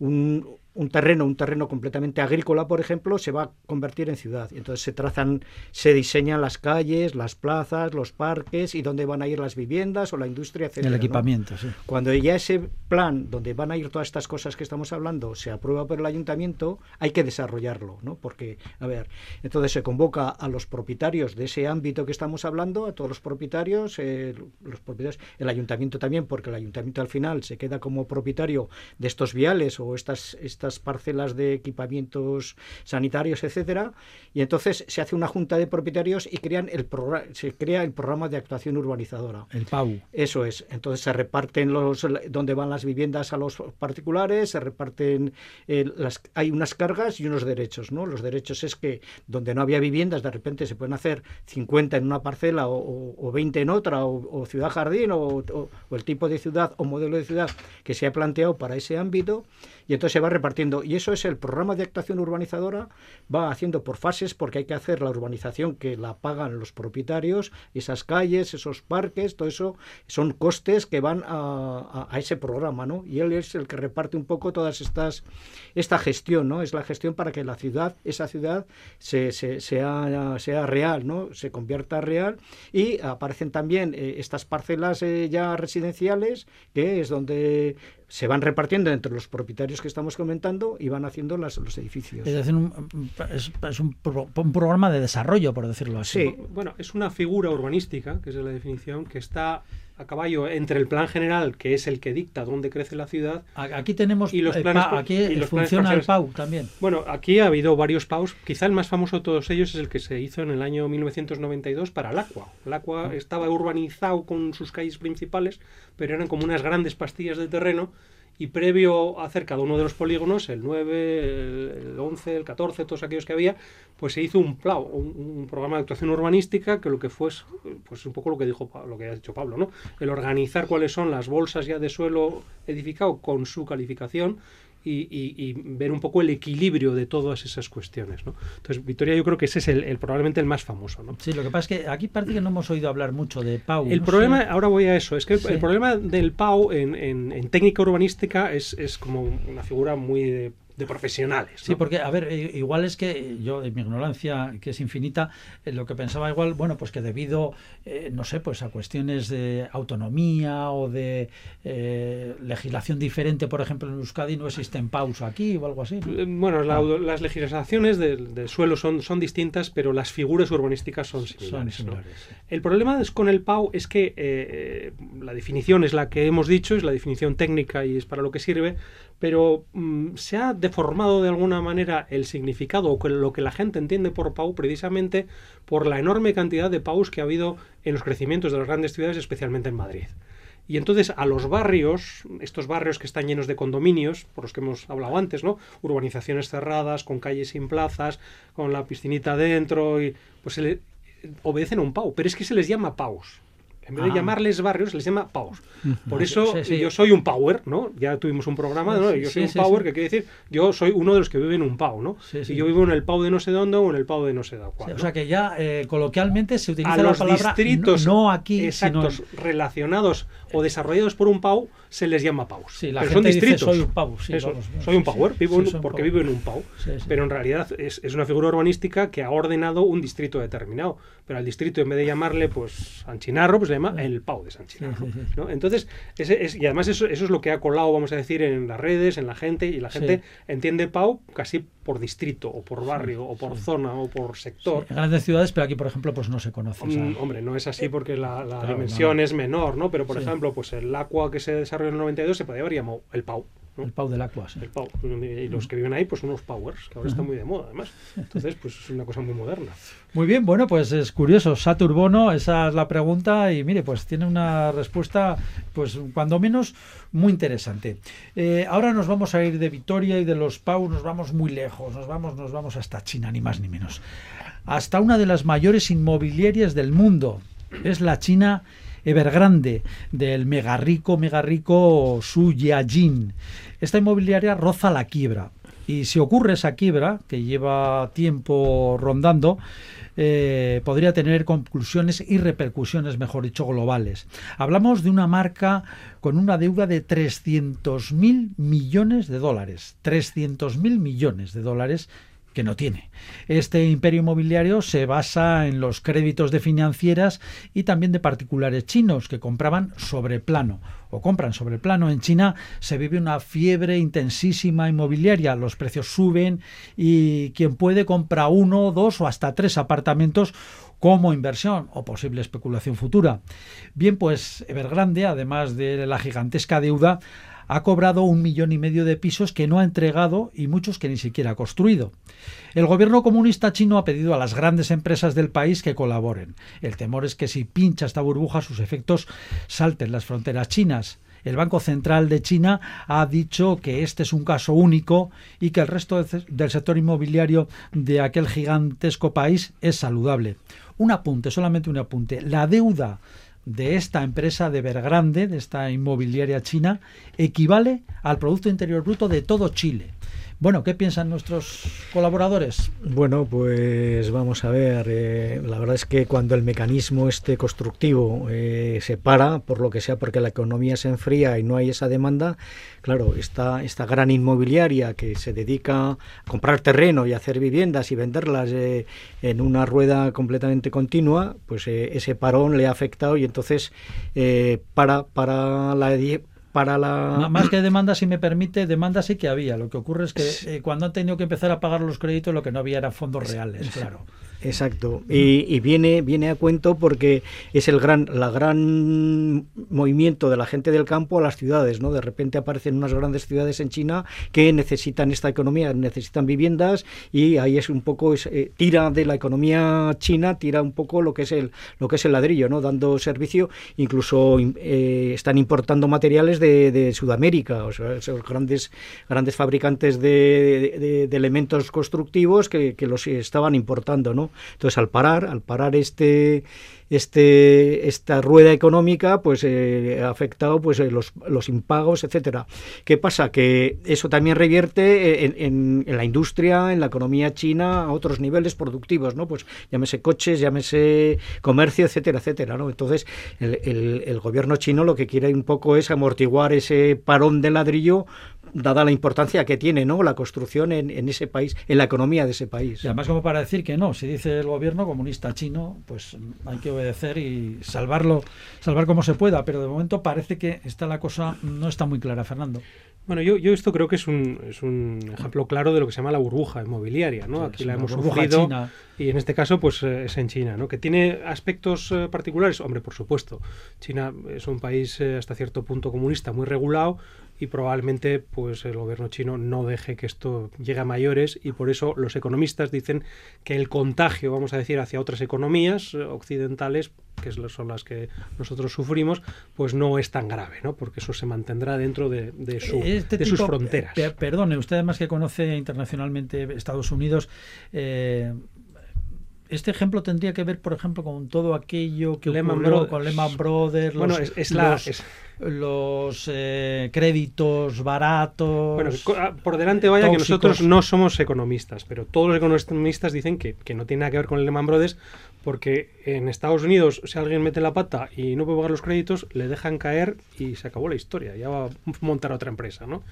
un- un terreno, un terreno completamente agrícola, por ejemplo, se va a convertir en ciudad. Entonces se trazan, se diseñan las calles, las plazas, los parques y dónde van a ir las viviendas o la industria, etcétera. El ¿no? equipamiento, sí. Cuando ya ese plan donde van a ir todas estas cosas que estamos hablando se aprueba por el ayuntamiento, hay que desarrollarlo, ¿no? Porque, a ver, entonces se convoca a los propietarios de ese ámbito que estamos hablando, a todos los propietarios, eh, los propietarios, el ayuntamiento también, porque el ayuntamiento al final se queda como propietario de estos viales o estas, estas parcelas de equipamientos sanitarios, etcétera, y entonces se hace una junta de propietarios y crean el se crea el programa de actuación urbanizadora. El PAU. Eso es. Entonces se reparten los donde van las viviendas a los particulares, se reparten eh, las hay unas cargas y unos derechos, ¿no? Los derechos es que donde no había viviendas de repente se pueden hacer 50 en una parcela o, o- o 20 en otra o, o ciudad jardín o- o el tipo de ciudad o modelo de ciudad que se ha planteado para ese ámbito y entonces se va repartiendo. Y eso es el programa de actuación urbanizadora, va haciendo por fases porque hay que hacer la urbanización que la pagan los propietarios, esas calles, esos parques, todo eso son costes que van a, a- a ese programa, ¿no? Y él es el que reparte un poco todas estas, esta gestión, ¿no? Es la gestión para que la ciudad, esa ciudad, se, se- sea, sea real, ¿no? Se convierta real y aparecen también eh, estas parcelas eh, ya residenciales, que es donde se van repartiendo entre los propietarios que estamos comentando y van haciendo las, los edificios. Es decir, un- es, es un, pro- un programa de desarrollo, por decirlo así. Sí, Bueno, es una figura urbanística, que es la definición, que está a caballo entre el plan general, que es el que dicta dónde crece la ciudad. Aquí tenemos, Y los planes pa- aquí y los planes funciona el. PAU también. Bueno, aquí ha habido varios PAUs. Quizá el más famoso de todos ellos es el que se hizo en el año 1992 para. El Aqua estaba urbanizado con sus calles principales, pero eran como unas grandes pastillas de terreno. Y previo a hacer cada uno de los polígonos, el 9, el el 11, el 14, todos aquellos que había, pues se hizo un PLAU, un, un programa de actuación urbanística que lo que fue es pues un poco lo que dijo lo que ha dicho Pablo, ¿no? El organizar cuáles son las bolsas ya de suelo edificado con su calificación y, y- y ver un poco el equilibrio de todas esas cuestiones. ¿no? Entonces, Victoria, yo creo que ese es el, el- probablemente el más famoso. ¿no? Sí, lo que pasa es que aquí parece que no hemos oído hablar mucho de PAU. El no problema, sé. ahora voy a eso, es que el, Sí. el problema del PAU en, en- en técnica urbanística es, es como una figura muy de, de profesionales. Sí, porque, a ver, igual es que yo, en mi ignorancia, que es infinita, eh, lo que pensaba igual, bueno, pues que debido, eh, no sé, pues a cuestiones de autonomía o de eh, legislación diferente, por ejemplo, en Euskadi no existen PAUs aquí o algo así. ¿no? Bueno, la- las legislaciones del, del suelo son, son distintas, pero las figuras urbanísticas son Son similares. ¿no? similares. sí. El problema es con el PAU es que eh, la definición es la que hemos dicho, es la definición técnica y es para lo que sirve, pero mm, se ha deformado de alguna manera el significado o lo que la gente entiende por PAU precisamente por la enorme cantidad de PAUs que ha habido en los crecimientos de las grandes ciudades, especialmente en Madrid. Y entonces a los barrios, estos barrios que están llenos de condominios, por los que hemos hablado antes, ¿no? Urbanizaciones cerradas, con calles sin plazas, con la piscinita dentro, y pues le- obedecen a un PAU, pero es que se les llama PAUs. En vez de Ah. llamarles barrios, les llama PAUs. Por eso Sí, sí. yo soy un Power, ¿no? Ya tuvimos un programa, ¿no? Yo Sí, soy un Power, que quiere decir, yo soy uno de los que vive en un PAU, ¿no? Y yo vivo en el PAU de no sé dónde o en el PAU de no sé cuál. O sea que ya eh, coloquialmente se utiliza a la los palabra distritos no, no aquí, exactos sino relacionados o desarrollados por un PAU se les llama PAUs. Sí, la pero gente son dice, distritos. "Soy un PAU", sí, Eso, vamos, soy un sí, vivo un porque vivo en un PAU. Pero en realidad es, es una figura urbanística que ha ordenado un distrito determinado. Pero al distrito, en vez de llamarle pues San Chinarro, pues le llama el PAU de San Chinarro. sí, sí. ¿no? Entonces, ese es, y además eso, eso es lo que ha colado, vamos a decir, en las redes, en la gente, y la gente entiende PAU casi por distrito, o por barrio, o por zona, o por sector. en grandes ciudades, pero aquí, por ejemplo, pues no se conoce. Mm, hombre, no es así porque la, la Claro, dimensión no. es menor, ¿no? Pero, por Sí. ejemplo, pues el Aqua que se desarrolló en el 92 se podría haber llamado el PAU. ¿No? el PAU del Aqua, sí. El PAU. Y los que viven ahí, pues son unos Powers, que ahora está muy de moda, además. Entonces, pues es una cosa muy moderna. Muy bien, bueno, pues es curioso. Satur Bono, esa es la pregunta y mire, pues tiene una respuesta, pues cuando menos, muy interesante. Eh, ahora nos vamos a ir de Vitoria y de los Pau, nos vamos muy lejos, nos vamos, nos vamos hasta China, ni más ni menos. Hasta una de las mayores inmobiliarias del mundo. Es la China Evergrande, del mega rico, mega rico Su Yajin. Esta inmobiliaria roza la quiebra. Y si ocurre esa quiebra, que lleva tiempo rondando, eh, podría tener conclusiones y repercusiones, mejor dicho, globales. Hablamos de una marca con una deuda de 300.000 millones de dólares. 300.000 millones de dólares que no tiene. Este imperio inmobiliario se basa en los créditos de financieras y también de particulares chinos que compraban sobre plano o compran sobre plano. En China se vive una fiebre intensísima inmobiliaria, los precios suben y quien puede compra uno, dos o hasta tres apartamentos como inversión o posible especulación futura. Bien, pues Evergrande, además de la gigantesca deuda, ha cobrado un millón y medio de pisos que no ha entregado y muchos que ni siquiera ha construido. El gobierno comunista chino ha pedido a las grandes empresas del país que colaboren. El temor es que si pincha esta burbuja sus efectos salten las fronteras chinas. El Banco Central de China ha dicho que este es un caso único y que el resto de- del sector inmobiliario de aquel gigantesco país es saludable. Un apunte, solamente un apunte. La deuda de esta empresa de Evergrande, de esta inmobiliaria china, equivale al Producto Interior Bruto de todo Chile. Bueno, ¿qué piensan nuestros colaboradores? Bueno, pues vamos a ver. eh, la verdad es que cuando el mecanismo este constructivo eh, se para, por lo que sea, porque la economía se enfría y no hay esa demanda, claro, esta, esta gran inmobiliaria que se dedica a comprar terreno y hacer viviendas y venderlas eh, en una rueda completamente continua, pues ese parón le ha afectado y entonces para, para la para la Más que demanda, si me permite, demanda sí que había. Lo que ocurre es que eh, cuando han tenido que empezar a pagar los créditos, lo que no había eran fondos reales, claro. Exacto. Y, y viene, viene a cuento porque es el gran, la gran movimiento de la gente del campo a las ciudades, ¿no? De repente aparecen unas grandes ciudades en China que necesitan esta economía, necesitan viviendas y ahí es un poco es, eh, tira de la economía china, tira un poco lo que es el lo que es el ladrillo, ¿no? Dando servicio, incluso eh, están importando materiales de, de Sudamérica, o sea, esos grandes grandes fabricantes de, de- de elementos constructivos que, que los estaban importando, ¿no? Entonces, al parar, al parar este este esta rueda económica, pues eh, ha afectado pues eh, los, impagos, etcétera. ¿Qué pasa? Que eso también revierte en, en- la industria, en la economía china a otros niveles productivos, ¿no? Pues llámese coches, llámese comercio, etcétera, etcétera, ¿no? Entonces, el gobierno chino lo que quiere un poco es amortiguar ese parón de ladrillo dada la importancia que tiene ¿no? la construcción en, en ese país, en la economía de ese país. Y además como para decir que no, si dice el gobierno comunista chino, pues hay que obedecer y salvarlo, salvar como se pueda, pero de momento parece que está la cosa no está muy clara, Fernando. Bueno, yo, yo esto creo que es un, es un ejemplo claro de lo que se llama la burbuja inmobiliaria, ¿no? Sí, Aquí la hemos sufrido china. y en este caso pues eh, es en China, ¿no? Que tiene aspectos eh, particulares, hombre, por supuesto. China es un país eh, hasta cierto punto comunista, muy regulado y probablemente pues el gobierno chino no deje que esto llegue a mayores y por eso los economistas dicen que el contagio, vamos a decir, hacia otras economías eh, occidentales, que son las que nosotros sufrimos, pues no es tan grave, ¿no? Porque eso se mantendrá dentro de, de su, Este de sus fronteras. pe- perdone, usted además que conoce internacionalmente Estados Unidos, eh, este ejemplo tendría que ver, por ejemplo, con todo aquello que Lehman ocurrió Brothers. con Lehman Brothers, Bueno, los, es- es la- los, es- los, eh, créditos baratos. Bueno, ah, por delante vaya que tóxicos. nosotros no somos economistas, pero todos los economistas dicen que, que no tiene nada que ver con el Lehman Brothers, porque en Estados Unidos, si alguien mete la pata y no puede pagar los créditos, le dejan caer y se acabó la historia. Ya va a montar otra empresa, ¿no?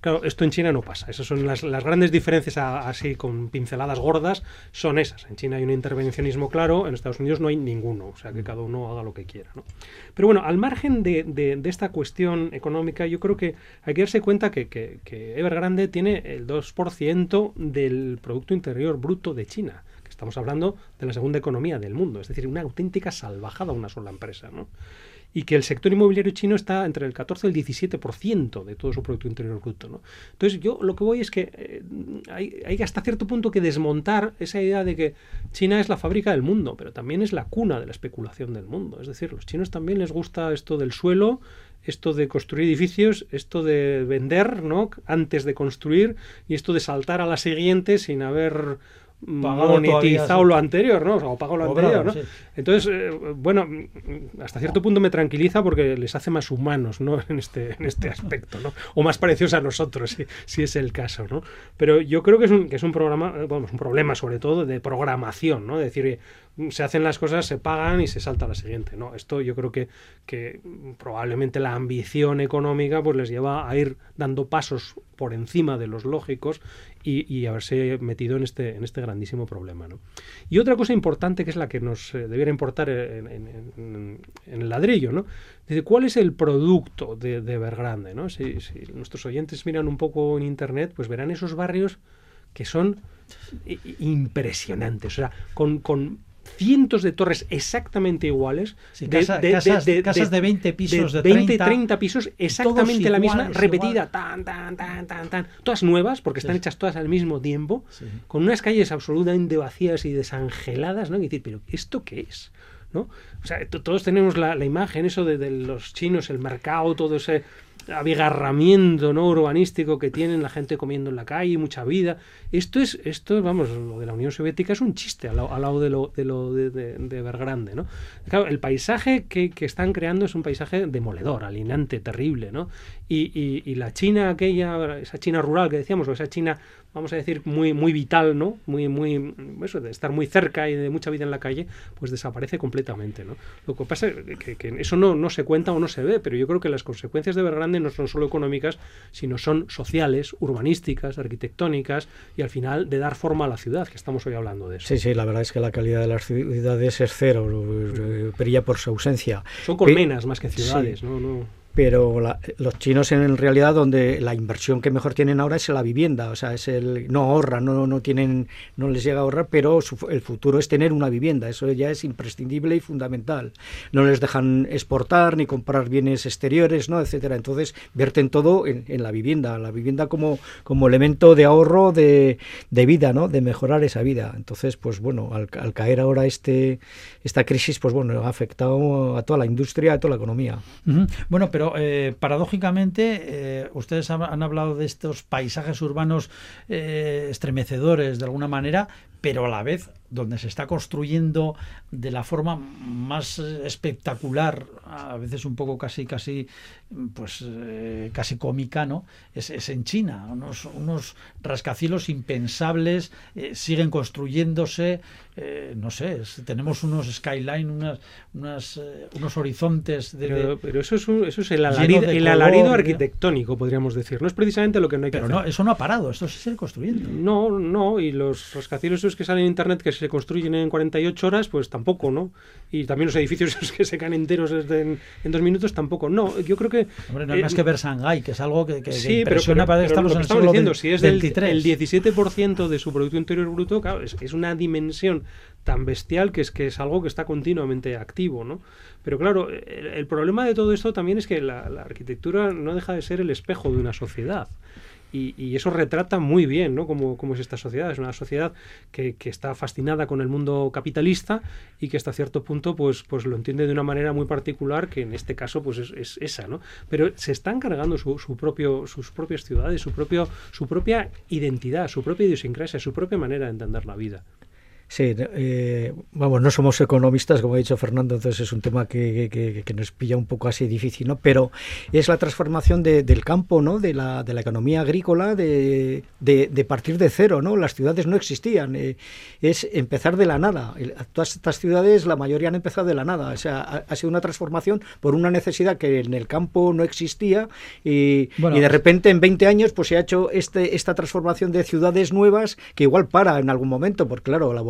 Claro, esto en China no pasa. Esas son las, las grandes diferencias, a- así con pinceladas gordas, son esas. En China hay un intervencionismo claro, en Estados Unidos no hay ninguno, o sea que cada uno haga lo que quiera, ¿no? Pero bueno, al margen de, de- esta cuestión económica, yo creo que hay que darse cuenta que, que, que Evergrande tiene el 2% del Producto Interior Bruto de China, que estamos hablando de la segunda economía del mundo, es decir, una auténtica salvajada una sola empresa, ¿no? Y que el sector inmobiliario chino está entre el 14 y el 17% de todo su Producto Interior Bruto. ¿no? Entonces, yo lo que voy es que eh, hay, hasta cierto punto que desmontar esa idea de que China es la fábrica del mundo, pero también es la cuna de la especulación del mundo. Es decir, los chinos también les gusta esto del suelo, esto de construir edificios, esto de vender ¿no? antes de construir y esto de saltar a la siguiente sin haber Pagado monetizado todavía, sí. lo anterior, ¿no? O sea, o pagado lo anterior, ¿no? sí. Entonces, eh, bueno, hasta cierto punto me tranquiliza porque les hace más humanos, ¿no? En este, en este aspecto, ¿no? O más parecidos a nosotros, si, si es el caso, ¿no? Pero yo creo que es un, que es un programa, eh, bueno, es un problema sobre todo de programación, ¿no? Es decir, se hacen las cosas, se pagan y se salta a la siguiente, ¿no? Esto yo creo que, que probablemente la ambición económica pues les lleva a ir dando pasos por encima de los lógicos y, y haberse metido en este, en este grandísimo problema. ¿no? Y otra cosa importante que es la que nos eh, debiera importar en, el ladrillo, ¿no? Dice, ¿cuál es el producto de, de? ¿no? Si, si nuestros oyentes miran un poco en internet, pues verán esos barrios que son impresionantes. O sea, con, con cientos de torres exactamente iguales. Sí, casa- casas- casas de 20 pisos, de 20, 30, 30 pisos, exactamente la misma, repetida, tan, tan, tan, tan, tan. Todas nuevas, porque están Sí. hechas todas al mismo tiempo, Sí. con unas calles absolutamente vacías y desangeladas, ¿no? Y decir, pero ¿esto qué es? ¿No? O sea, to- todos tenemos la, la imagen, eso de, de los chinos, el mercado, todo ese abigarramiento no urbanístico que tienen la gente comiendo en la calle, mucha vida. Esto es, esto, vamos, lo de la Unión Soviética es un chiste al, lado- de lo de, lo de, ¿no? Claro, el paisaje que, que están creando es un paisaje demoledor, alienante, terrible, ¿no? Y, y- y la China aquella, esa China rural que decíamos, o esa China, vamos a decir, muy, muy vital, ¿no? Muy, muy, eso, de estar muy cerca y de mucha vida en la calle, pues desaparece completamente, ¿no? Lo que pasa es que, que eso no, no se cuenta o no se ve, pero yo creo que las consecuencias de Evergrande no son solo económicas, sino son sociales, urbanísticas, arquitectónicas y al final de dar forma a la ciudad, que estamos hoy hablando de eso. Sí, sí, la verdad es que la calidad de las ciudades es cero, eh, brilla por su ausencia. Son Pe- colmenas más que sí. ciudades, ¿no? no pero la- los chinos en realidad donde la inversión que mejor tienen ahora es la vivienda, o sea, es el no ahorran, no no tienen no les llega a ahorrar, pero su el futuro es tener una vivienda, eso ya es imprescindible y fundamental. No les dejan exportar ni comprar bienes exteriores, ¿no? etcétera. Entonces, vierten todo en, la vivienda, la vivienda como como elemento de ahorro de, de vida, ¿no? De mejorar esa vida. Entonces, pues bueno, al, caer ahora este esta crisis, pues bueno, ha afectado a toda la industria, a toda la economía. Bueno, pero eh, paradójicamente, eh, ustedes han, han hablado de estos paisajes urbanos eh, estremecedores de alguna manera, pero a la vez donde se está construyendo de la forma más eh, espectacular, a veces un poco casi casi pues eh, casi cómica, ¿no? Es, es en China, unos, unos rascacielos impensables eh, siguen construyéndose, eh, no sé, es- tenemos unos skyline, unas, unas, unos horizontes de, de- Pero, eso es, un- eso es el alarido, el color, alarido ¿no? arquitectónico, podríamos decir. No es precisamente lo que no hay que Pero hacer. no, eso no ha parado, esto se sigue construyendo. No, no, y los rascacielos que salen en internet que se construyen en 48 horas, pues tampoco, ¿no? Y también los edificios que se caen enteros en, en dos minutos, tampoco. No, yo creo que... Hombre, no hay eh, más que ver Shanghái, que es algo que, que- que Sí, pero, impresiona, pero- que pero estamos lo en que el estamos siglo diciendo, ve- si es del 23. el 17% de su Producto Interior Bruto, claro, es, es una dimensión tan bestial que es que es algo que está continuamente activo, ¿no? Pero claro, el, el problema de todo esto también es que la, la arquitectura no deja de ser el espejo de una sociedad. Y, eso retrata muy bien ¿no? cómo, cómo es esta sociedad. Es una sociedad que, que está fascinada con el mundo capitalista y que hasta cierto punto pues, pues lo entiende de una manera muy particular, que en este caso pues es, es esa. ¿no? Pero se están cargando su, su propio, sus propias ciudades, su, propio, su propia identidad, su propia idiosincrasia, su propia manera de entender la vida. Sí, eh, vamos, no somos economistas, como ha dicho Fernando, entonces es un tema que, que- que nos pilla un poco así difícil, ¿no? Pero es la transformación de- del campo, ¿no? De la, de la economía agrícola, de, de- de partir de cero, ¿no? Las ciudades no existían, eh, es empezar de la nada. Todas estas ciudades, la mayoría han empezado de la nada, o sea, ha, ha sido una transformación por una necesidad que en el campo no existía y, Bueno, y de repente en 20 años pues se ha hecho este, esta transformación de ciudades nuevas que igual para en algún momento, porque claro, la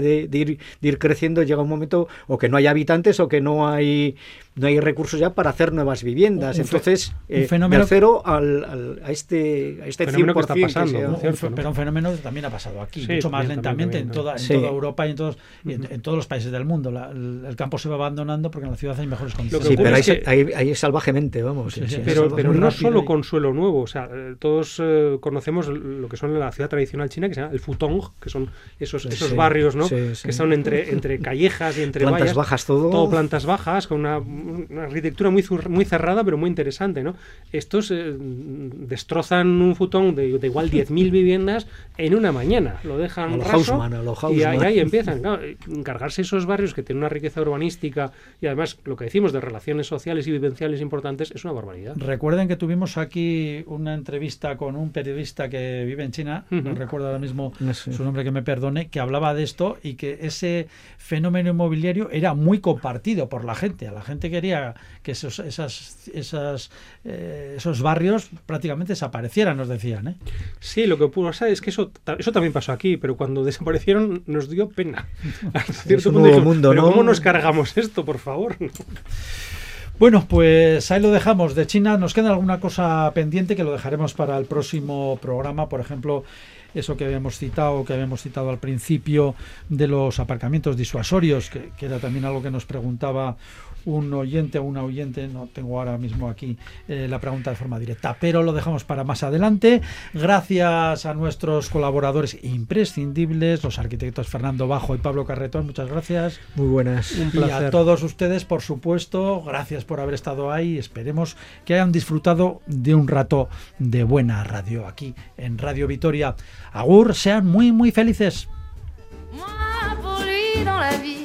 de, de ir, de ir creciendo llega un momento o que no hay habitantes o que no hay no hay recursos ya para hacer nuevas viviendas. Un Entonces, un eh, fenómeno- del cero al, al- a este a este Fenómeno que está 100% pasando, sea- ¿no? Pero un fenómeno que también ha pasado aquí, Sí, mucho más lentamente también, en, toda, en Sí. toda Europa y, en todos, y en, en todos los países del mundo. La- el, el campo se va abandonando porque en la ciudad hay mejores condiciones. Sí, pero ahí, es que- se- ahí- ahí salvajemente, vamos. Sí, sí, sí, sí, es Pero, no solo y- con suelo nuevo, o sea, todos eh, conocemos lo que son la ciudad tradicional china, que se llama el futong, que son esos, esos Sí, barrios, ¿no? sí, sí. Que son entre, entre callejas y entre Plantas vallas. bajas todo. Todo plantas bajas, con una, una arquitectura muy, muy cerrada, pero muy interesante, ¿no? Estos eh, destrozan un futón de, de igual 10.000 viviendas en una mañana. Lo dejan A lo raso lo y ahí, empiezan. Claro, eh, encargarse esos barrios que tienen una riqueza urbanística y además lo que decimos de relaciones sociales y vivenciales importantes es una barbaridad. Recuerden que tuvimos aquí una entrevista con un periodista que vive en China, no recuerdo ahora mismo No sé. su nombre que me perdone, que hablaba de esto y que ese fenómeno inmobiliario era muy compartido por la gente. A la gente quería que esos, esas, esas, eh, esos barrios prácticamente desaparecieran, nos decían. ¿eh? Sí, lo que pasa es que eso, eso también pasó aquí, pero cuando desaparecieron nos dio pena. Cierto punto dijimos, mundo, pero ¿no? ¿cómo nos cargamos esto, por favor? Bueno, pues ahí lo dejamos. De China nos queda alguna cosa pendiente que lo dejaremos para el próximo programa. Por ejemplo, eso que habíamos citado, que habíamos citado al principio de los aparcamientos disuasorios, que, que era también algo que nos preguntaba un oyente o una oyente, no tengo ahora mismo aquí eh, la pregunta de forma directa, pero lo dejamos para más adelante. Gracias a nuestros colaboradores imprescindibles, los arquitectos Fernando Bajo y Pablo Carretón, muchas gracias. Muy buenas. Un Y a placer. todos ustedes, por supuesto, gracias por haber estado ahí. Esperemos que hayan disfrutado de un rato de buena radio aquí en Radio Vitoria. Agur, sean muy, muy felices. Moi, pour lui dans la vie,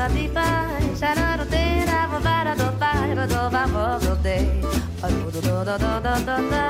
la pipa sarà rotera, va va da do, do do do, do do do,